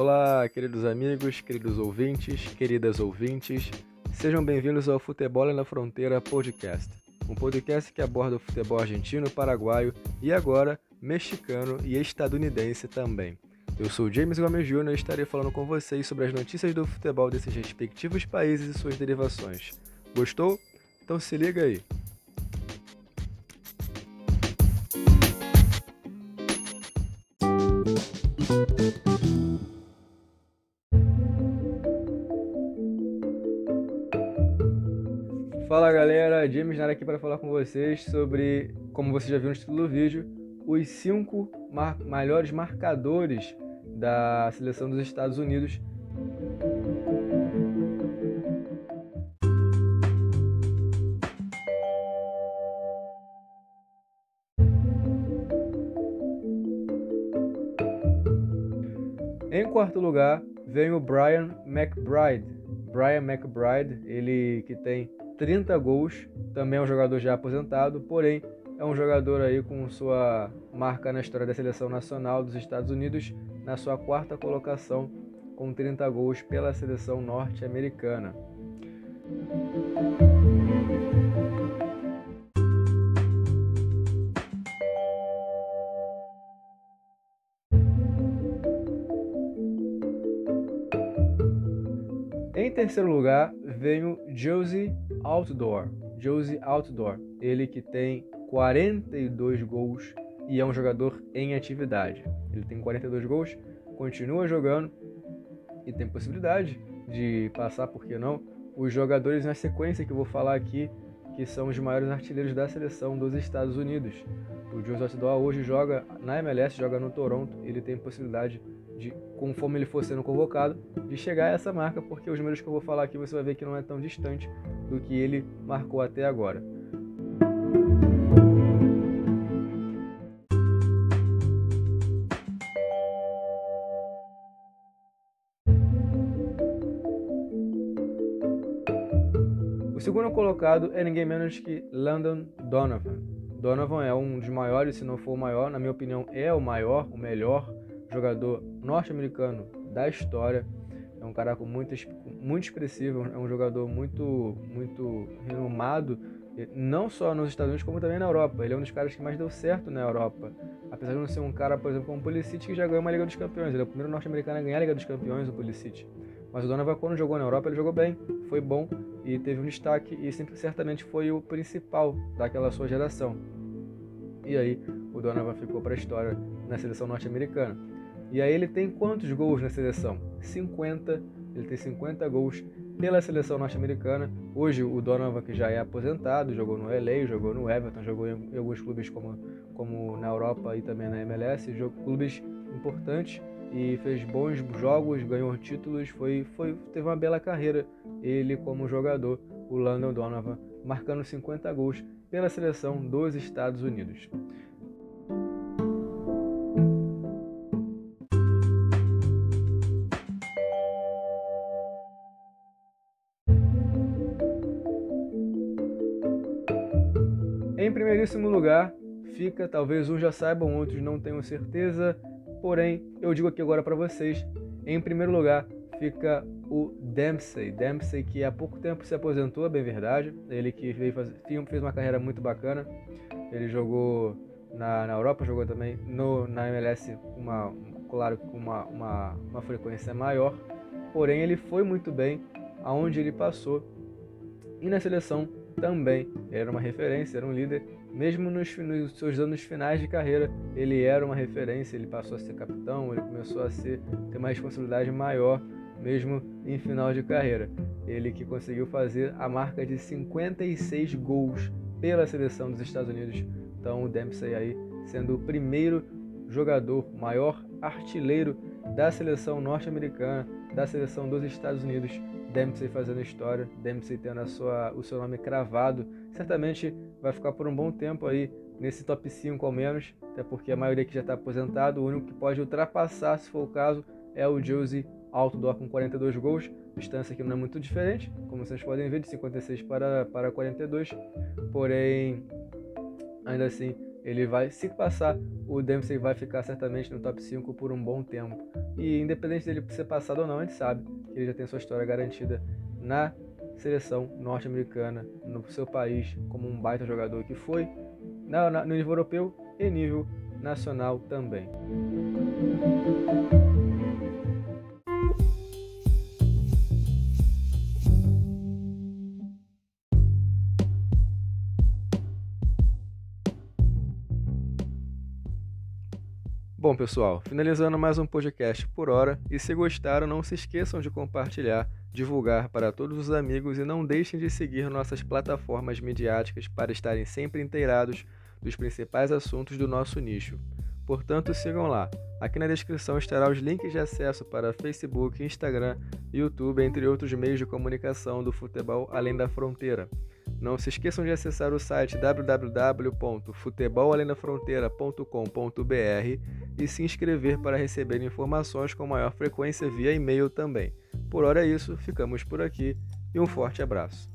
Olá, queridos amigos, queridos ouvintes, queridas ouvintes, sejam bem-vindos ao Futebol na Fronteira Podcast, um podcast que aborda o futebol argentino, paraguaio e agora mexicano e estadunidense também. Eu sou James Gomes Jr. e estarei falando com vocês sobre as notícias do futebol desses respectivos países e suas derivações. Gostou? Então se liga aí! Fala galera, James Nara aqui para falar com vocês sobre, como você já viu no título do vídeo, os cinco mar maiores marcadores da seleção dos Estados Unidos. Em quarto lugar vem o Brian McBride. Brian McBride, ele que tem 30 gols, também é um jogador já aposentado, porém é um jogador aí com sua marca na história da seleção nacional dos Estados Unidos, na sua quarta colocação com 30 gols pela seleção norte-americana. Em terceiro lugar, vem o Josie Outdoor. Josie Outdoor, ele que tem 42 gols e é um jogador em atividade. Ele tem 42 gols, continua jogando e tem possibilidade de passar, por que não, os jogadores na sequência que eu vou falar aqui, que são os maiores artilheiros da seleção dos Estados Unidos. O Josie Outdoor hoje joga na MLS, joga no Toronto, ele tem possibilidade de, conforme ele for sendo convocado, de chegar a essa marca, porque os números que eu vou falar aqui você vai ver que não é tão distante do que ele marcou até agora. O segundo colocado é ninguém menos que Landon Donovan. Donovan é um dos maiores, se não for o maior, na minha opinião, é o maior, o melhor jogador norte-americano da história. É um cara muito, muito expressivo, é um jogador muito, muito renomado, não só nos Estados Unidos, como também na Europa. Ele é um dos caras que mais deu certo na Europa. Apesar de não ser um cara, por exemplo, como o Pulisic, que já ganhou uma Liga dos Campeões. Ele é o primeiro norte-americano a ganhar a Liga dos Campeões, o Pulisic. Mas o Donovan, quando jogou na Europa, ele jogou bem, foi bom e teve um destaque e sempre, certamente foi o principal daquela sua geração. E aí, o Donovan ficou para a história na seleção norte-americana. E aí ele tem quantos gols na seleção? 50. Ele tem 50 gols pela seleção norte-americana. Hoje o Donovan, que já é aposentado, jogou no LA, jogou no Everton, jogou em alguns clubes como, como na Europa e também na MLS, jogou clubes importantes e fez bons jogos, ganhou títulos, foi, foi, teve uma bela carreira ele como jogador, o Landon Donovan, marcando 50 gols pela seleção dos Estados Unidos. Em primeiríssimo lugar fica, talvez uns já saibam, outros não tenham certeza, porém eu digo aqui agora para vocês. Em primeiro lugar fica o Dempsey. Dempsey que há pouco tempo se aposentou, é bem verdade. Ele que veio fazer, fez uma carreira muito bacana. Ele jogou na, na Europa, jogou também no, na MLS, uma, claro, com uma, uma, uma frequência maior. Porém, ele foi muito bem aonde ele passou. E na seleção também era uma referência, era um líder. Mesmo nos, nos, seus anos finais de carreira, ele era uma referência, ele passou a ser capitão, ele começou a ser, ter uma responsabilidade maior, mesmo em final de carreira. Ele que conseguiu fazer a marca de 56 gols pela seleção dos Estados Unidos. Então o Dempsey aí sendo o primeiro jogador, maior artilheiro da seleção norte-americana, da seleção dos Estados Unidos Dempsey fazendo história, Dempsey tendo sua, o seu nome cravado, certamente vai ficar por um bom tempo aí nesse top 5 ao menos, até porque a maioria que já está aposentado, o único que pode ultrapassar, se for o caso, é o Josie Outdoor com 42 gols, distância que não é muito diferente, como vocês podem ver, de 56 para, para 42, porém, ainda assim, ele vai, se passar, o Dempsey vai ficar certamente no top 5 por um bom tempo. E independente dele ser passado ou não, a gente sabe que ele já tem sua história garantida na seleção norte-americana, no seu país, como um baita jogador que foi, no nível europeu e nível nacional também. Bom, pessoal, finalizando mais um podcast por hora, e se gostaram, não se esqueçam de compartilhar, divulgar para todos os amigos e não deixem de seguir nossas plataformas midiáticas para estarem sempre inteirados dos principais assuntos do nosso nicho. Portanto, sigam lá. Aqui na descrição estará os links de acesso para Facebook, Instagram, YouTube, entre outros meios de comunicação do futebol além da fronteira. Não se esqueçam de acessar o site www.futebolalendafronteira.com.br e se inscrever para receber informações com maior frequência via e-mail também. Por hora é isso, ficamos por aqui e um forte abraço.